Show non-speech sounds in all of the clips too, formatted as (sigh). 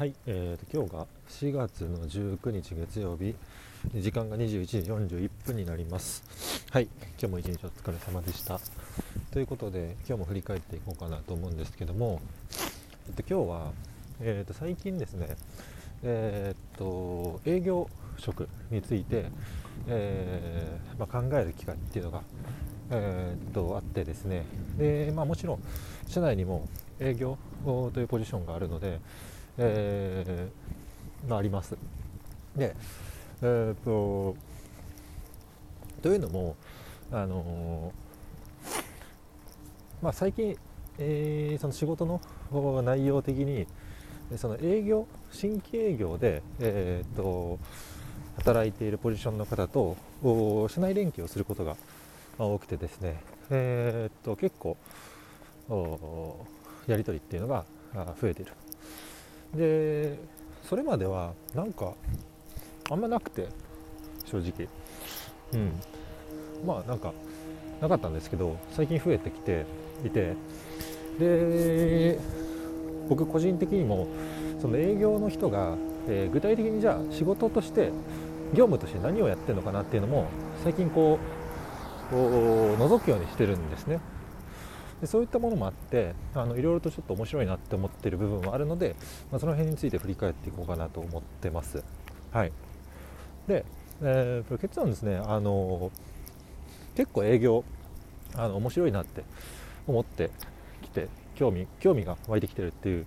はい、えー、と今日が4月の19日月曜日。時間が21時41分になります。はい。今日も一日お疲れ様でした。ということで今日も振り返っていこうかなと思うんですけども、えっと、今日は、えー、と最近ですねえー、っと営業職について、えーまあ、考える機会っていうのがえー、っとあってですね。で、まあ、もちろん社内にも営業というポジションがあるので、えー、まあ、あります。で、えー、っとというのもあのまあ、最近、えー、その仕事の内容的にその営業新規営業で、えー、っと働いているポジションの方と社内連携をすることが多くてですね、えー、っと結構やり取りっていうのが増えている。でそれまではなんかあんまなくて正直。うん。まあなんかなかったんですけど最近増えてきていて。で僕個人的にもその営業の人が、えー、具体的にじゃあ仕事として業務として何をやってるのかなっていうのも最近こう覗くようにしてるんですね。でそういったものもあってあのいろいろとちょっと面白いなって思ってる部分もあるので、まあ、その辺について振り返っていこうかなと思ってます。はい。で、えー、結論ですねあの結構営業あの面白いなって思ってきて興味興味が湧いてきてるっていう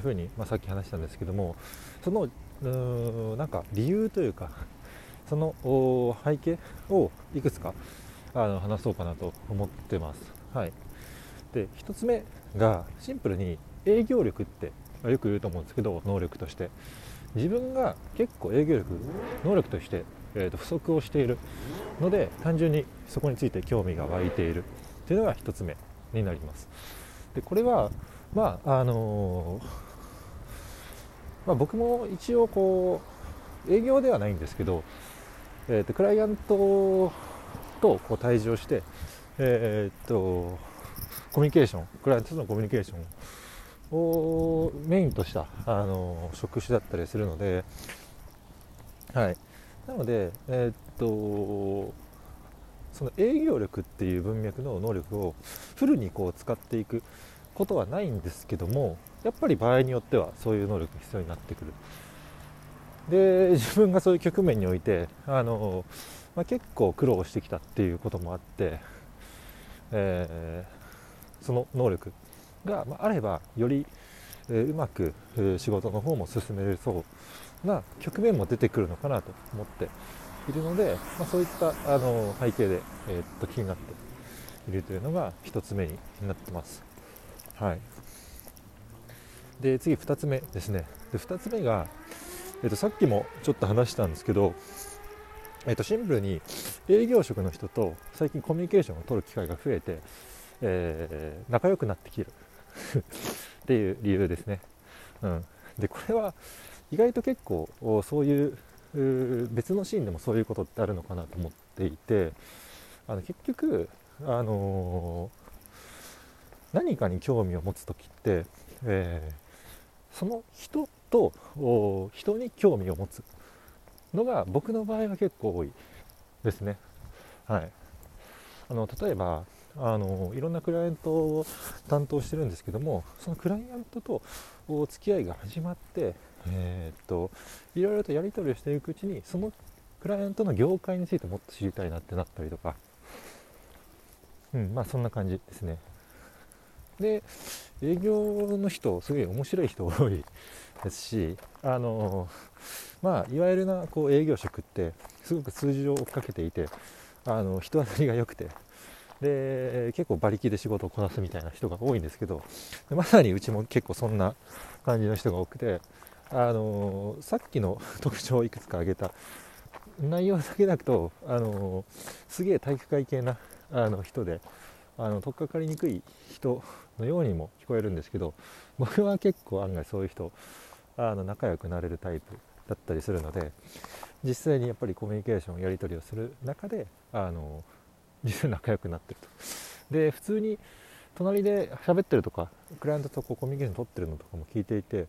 ふうに、まあ、さっき話したんですけどもそのうなんか理由というかその背景をいくつかあの話そうかなと思ってます。はい、で1つ目がシンプルに営業力ってよく言うと思うんですけど能力として。自分が結構営業力能力として、えー、と不足をしているので単純にそこについて興味が湧いている。というのが1つ目になります。でこれはまああのー、まあ、僕も一応こう営業ではないんですけど、えー、とクライアントとこう対峙をして、えー、っとコミュニケーションクライアントとのコミュニケーションをメインとしたあの職種だったりするので、はい、なので、えー、っとその営業力っていう文脈の能力をフルにこう使っていくことはないんですけどもやっぱり場合によってはそういう能力が必要になってくる。で自分がそういう局面においてあのまあ、結構苦労してきたっていうこともあって、えー、その能力があればより、うまく仕事の方も進めれそうな局面も出てくるのかなと思っているので、まあ、そういったあの背景で、えー、っと気になっているというのが1つ目になってます。はい、で次2つ目ですねで2つ目が、えー、とさっきもちょっと話したんですけどえー、とシンプルに営業職の人と最近コミュニケーションを取る機会が増えて、えー、仲良くなってきる。(laughs) っていう理由ですね、うん、でこれは意外と結構そういう別のシーンでもそういうことってあるのかなと思っていてあの結局、あのー、何かに興味を持つ時って、えー、その人と人に興味を持つのが僕の場合は結構多いですね。はい、あの例えばあのいろんなクライアントを担当してるんですけどもそのクライアントとお付き合いが始まって、えー、っといろいろとやり取りをしていくうちにそのクライアントの業界についてもっと知りたいなってなったりとか、うんまあ、そんな感じですね。で営業の人すごい面白い人多いですしあのまあいわゆるなこう営業職ってすごく数字を追っかけていてあの人当たりが良くてで結構馬力で仕事をこなすみたいな人が多いんですけどまさにうちも結構そんな感じの人が多くてあのさっきの (laughs) 特徴をいくつか挙げた内容だけだとあのすげえ体育会系なあの人であの取っかかりにくい人のようにも聞こえるんですけど僕は結構案外そういう人あの仲良くなれるタイプだったりするので実際にやっぱりコミュニケーションやり取りをする中であの実際仲良くなってるとで普通に隣で喋ってるとかクライアントとこうコミュニケーション取ってるのとかも聞いていて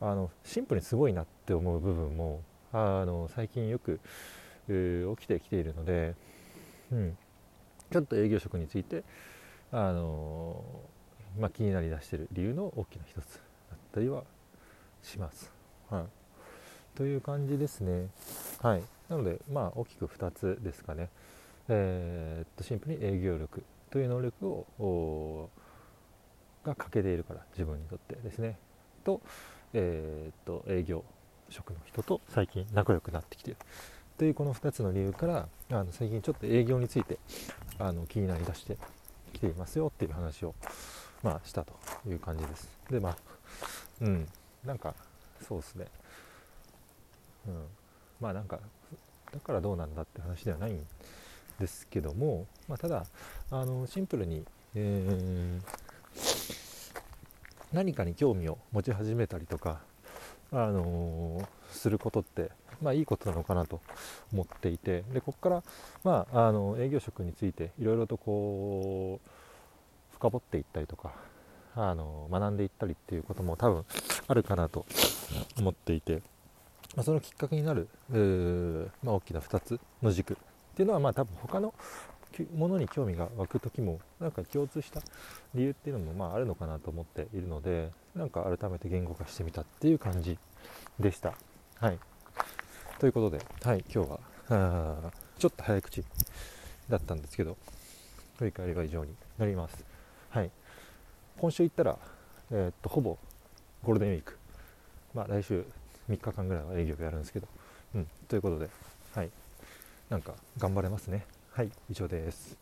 あのシンプルにすごいなって思う部分もあの最近よく、起きてきているので、うん、ちょっと営業職について、あのまあ、気になりだしてる理由の大きな一つだったりはします。はい、という感じですね。はい、なので、まあ、大きく2つですかね。えー、っとシンプルに営業力という能力をが欠けているから自分にとってですね。と,、えー、っと営業職の人と最近仲良くなってきている。というこの2つの理由からあの最近ちょっと営業についてあの気になりだしてきていますよっていう話を、まあ、したという感じです。でまあうん。なんかそうですね。うん。まあなんかだからどうなんだって話ではないんですですけども、まあ、ただあのシンプルに、えー、何かに興味を持ち始めたりとか、あのー、することって、まあ、いいことなのかなと思っていてでここから、まあ、あの営業職についていろいろとこう深掘っていったりとかあの学んでいったりっていうことも多分あるかなと思っていて、ま、そのきっかけになる、まあ、大きな2つの軸っていうのはまあ多分他のものに興味が湧く時もなんか共通した理由っていうのもまああるのかなと思っているのでなんか改めて言語化してみたっていう感じでした。はい、ということで、はい、今日はちょっと早口だったんですけど振り返りは以上になります。はい、今週行ったら、えー、っとほぼゴールデンウィーク、まあ、来週3日間ぐらいは営業やるんですけど、うん、ということで、はい、なんか頑張れますね。はい以上です。